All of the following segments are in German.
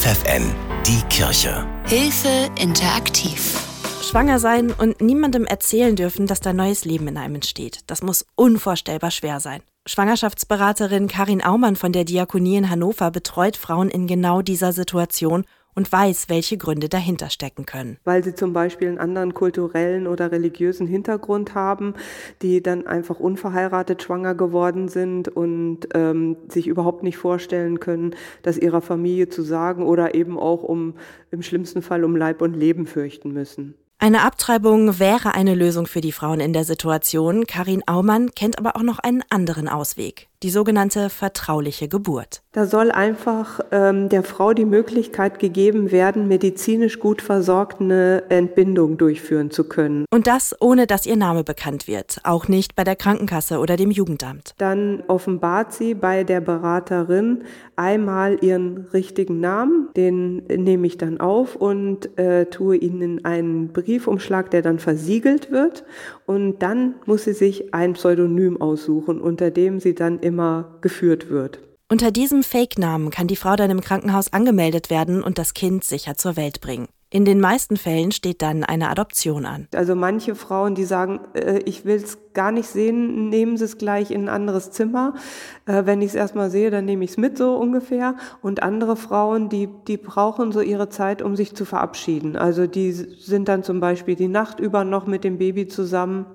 FFN, die Kirche. Hilfe interaktiv. Schwanger sein und niemandem erzählen dürfen, dass da neues Leben in einem entsteht. Das muss unvorstellbar schwer sein. Schwangerschaftsberaterin Karin Aumann von der Diakonie in Hannover betreut Frauen in genau dieser Situation und weiß, welche Gründe dahinter stecken können. Weil sie zum Beispiel einen anderen kulturellen oder religiösen Hintergrund haben, die dann einfach unverheiratet schwanger geworden sind und ähm, sich überhaupt nicht vorstellen können, das ihrer Familie zu sagen oder eben auch um im schlimmsten Fall um Leib und Leben fürchten müssen. Eine Abtreibung wäre eine Lösung für die Frauen in der Situation. Karin Aumann kennt aber auch noch einen anderen Ausweg die sogenannte vertrauliche Geburt. Da soll einfach ähm, der Frau die Möglichkeit gegeben werden, medizinisch gut versorgt eine Entbindung durchführen zu können. Und das ohne dass ihr Name bekannt wird, auch nicht bei der Krankenkasse oder dem Jugendamt. Dann offenbart sie bei der Beraterin einmal ihren richtigen Namen, den nehme ich dann auf und äh, tue ihn in einen Briefumschlag, der dann versiegelt wird. Und dann muss sie sich ein Pseudonym aussuchen, unter dem sie dann immer geführt wird. Unter diesem Fake-Namen kann die Frau dann im Krankenhaus angemeldet werden und das Kind sicher zur Welt bringen. In den meisten Fällen steht dann eine Adoption an. Also manche Frauen, die sagen, äh, ich will es gar nicht sehen, nehmen sie es gleich in ein anderes Zimmer. Äh, wenn ich es erstmal sehe, dann nehme ich es mit so ungefähr. Und andere Frauen, die, die brauchen so ihre Zeit, um sich zu verabschieden. Also die sind dann zum Beispiel die Nacht über noch mit dem Baby zusammen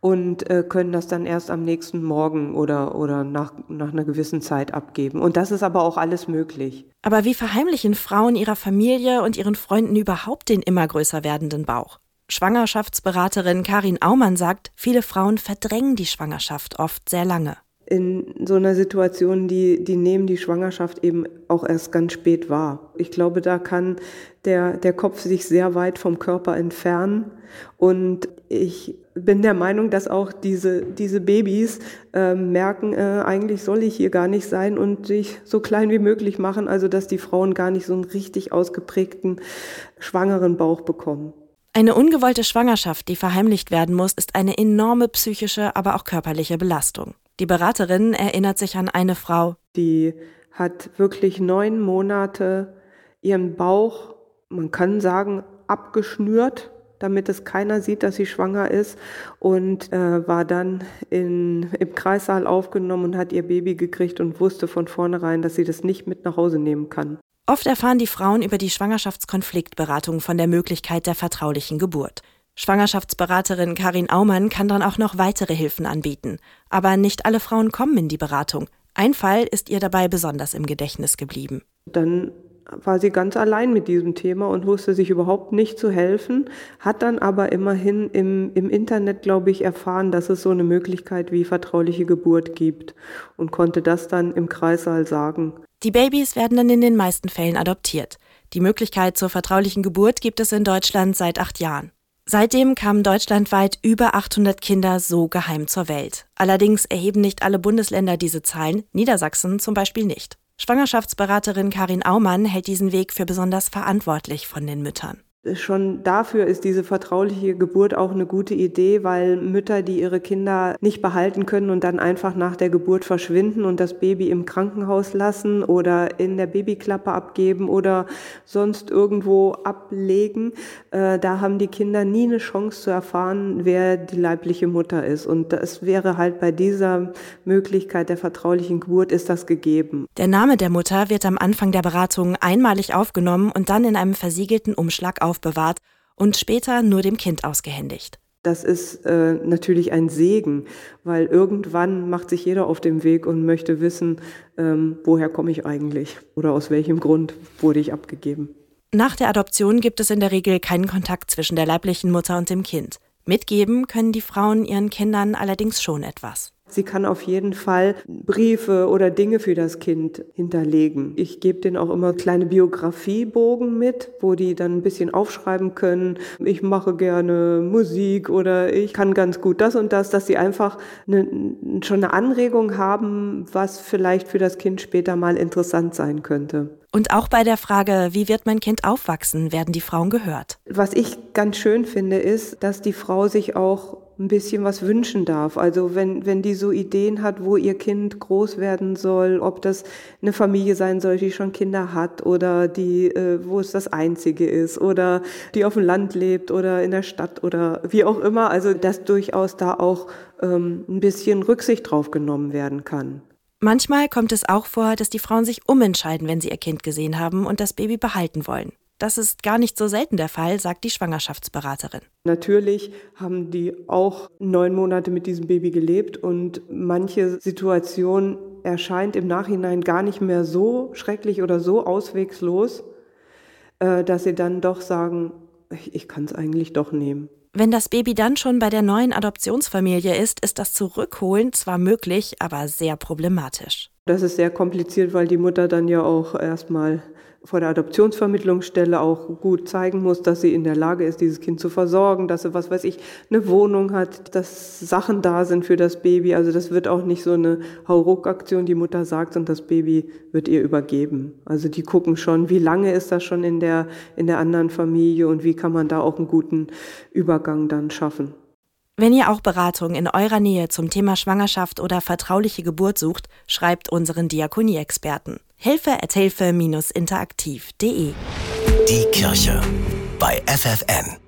und äh, können das dann erst am nächsten Morgen oder, oder nach, nach einer gewissen Zeit abgeben. Und das ist aber auch alles möglich. Aber wie verheimlichen Frauen ihrer Familie und ihren Freunden überhaupt den immer größer werdenden Bauch? Schwangerschaftsberaterin Karin Aumann sagt, viele Frauen verdrängen die Schwangerschaft oft sehr lange in so einer Situation, die, die nehmen die Schwangerschaft eben auch erst ganz spät wahr. Ich glaube, da kann der, der Kopf sich sehr weit vom Körper entfernen. Und ich bin der Meinung, dass auch diese, diese Babys äh, merken, äh, eigentlich soll ich hier gar nicht sein und sich so klein wie möglich machen, also dass die Frauen gar nicht so einen richtig ausgeprägten schwangeren Bauch bekommen. Eine ungewollte Schwangerschaft, die verheimlicht werden muss, ist eine enorme psychische, aber auch körperliche Belastung. Die Beraterin erinnert sich an eine Frau. Die hat wirklich neun Monate ihren Bauch, man kann sagen, abgeschnürt, damit es keiner sieht, dass sie schwanger ist und äh, war dann in, im Kreissaal aufgenommen und hat ihr Baby gekriegt und wusste von vornherein, dass sie das nicht mit nach Hause nehmen kann. Oft erfahren die Frauen über die Schwangerschaftskonfliktberatung von der Möglichkeit der vertraulichen Geburt. Schwangerschaftsberaterin Karin Aumann kann dann auch noch weitere Hilfen anbieten. Aber nicht alle Frauen kommen in die Beratung. Ein Fall ist ihr dabei besonders im Gedächtnis geblieben. Dann war sie ganz allein mit diesem Thema und wusste sich überhaupt nicht zu helfen, hat dann aber immerhin im, im Internet, glaube ich, erfahren, dass es so eine Möglichkeit wie vertrauliche Geburt gibt und konnte das dann im Kreissaal sagen. Die Babys werden dann in den meisten Fällen adoptiert. Die Möglichkeit zur vertraulichen Geburt gibt es in Deutschland seit acht Jahren. Seitdem kamen deutschlandweit über 800 Kinder so geheim zur Welt. Allerdings erheben nicht alle Bundesländer diese Zahlen, Niedersachsen zum Beispiel nicht. Schwangerschaftsberaterin Karin Aumann hält diesen Weg für besonders verantwortlich von den Müttern. Schon dafür ist diese vertrauliche Geburt auch eine gute Idee, weil Mütter, die ihre Kinder nicht behalten können und dann einfach nach der Geburt verschwinden und das Baby im Krankenhaus lassen oder in der Babyklappe abgeben oder sonst irgendwo ablegen, äh, da haben die Kinder nie eine Chance zu erfahren, wer die leibliche Mutter ist. Und das wäre halt bei dieser Möglichkeit der vertraulichen Geburt ist das gegeben. Der Name der Mutter wird am Anfang der Beratung einmalig aufgenommen und dann in einem versiegelten Umschlag aufbewahrt und später nur dem Kind ausgehändigt. Das ist äh, natürlich ein Segen, weil irgendwann macht sich jeder auf den Weg und möchte wissen, ähm, woher komme ich eigentlich oder aus welchem Grund wurde ich abgegeben. Nach der Adoption gibt es in der Regel keinen Kontakt zwischen der leiblichen Mutter und dem Kind. Mitgeben können die Frauen ihren Kindern allerdings schon etwas. Sie kann auf jeden Fall Briefe oder Dinge für das Kind hinterlegen. Ich gebe denen auch immer kleine Biografiebogen mit, wo die dann ein bisschen aufschreiben können. Ich mache gerne Musik oder ich kann ganz gut das und das, dass sie einfach eine, schon eine Anregung haben, was vielleicht für das Kind später mal interessant sein könnte. Und auch bei der Frage, wie wird mein Kind aufwachsen, werden die Frauen gehört. Was ich ganz schön finde, ist, dass die Frau sich auch ein bisschen was wünschen darf. Also wenn, wenn die so Ideen hat, wo ihr Kind groß werden soll, ob das eine Familie sein soll, die schon Kinder hat oder die, äh, wo es das einzige ist oder die auf dem Land lebt oder in der Stadt oder wie auch immer. Also dass durchaus da auch ähm, ein bisschen Rücksicht drauf genommen werden kann. Manchmal kommt es auch vor, dass die Frauen sich umentscheiden, wenn sie ihr Kind gesehen haben und das Baby behalten wollen. Das ist gar nicht so selten der Fall, sagt die Schwangerschaftsberaterin. Natürlich haben die auch neun Monate mit diesem Baby gelebt und manche Situation erscheint im Nachhinein gar nicht mehr so schrecklich oder so auswegslos, äh, dass sie dann doch sagen, ich kann es eigentlich doch nehmen. Wenn das Baby dann schon bei der neuen Adoptionsfamilie ist, ist das Zurückholen zwar möglich, aber sehr problematisch. Das ist sehr kompliziert, weil die Mutter dann ja auch erstmal vor der Adoptionsvermittlungsstelle auch gut zeigen muss, dass sie in der Lage ist, dieses Kind zu versorgen, dass sie, was weiß ich, eine Wohnung hat, dass Sachen da sind für das Baby. Also das wird auch nicht so eine Hauruck-Aktion, die Mutter sagt und das Baby wird ihr übergeben. Also die gucken schon, wie lange ist das schon in der, in der anderen Familie und wie kann man da auch einen guten Übergang dann schaffen. Wenn ihr auch Beratung in eurer Nähe zum Thema Schwangerschaft oder vertrauliche Geburt sucht, schreibt unseren Diakonie-Experten. Hilfe at hilfe-interaktiv.de Die Kirche bei FFN.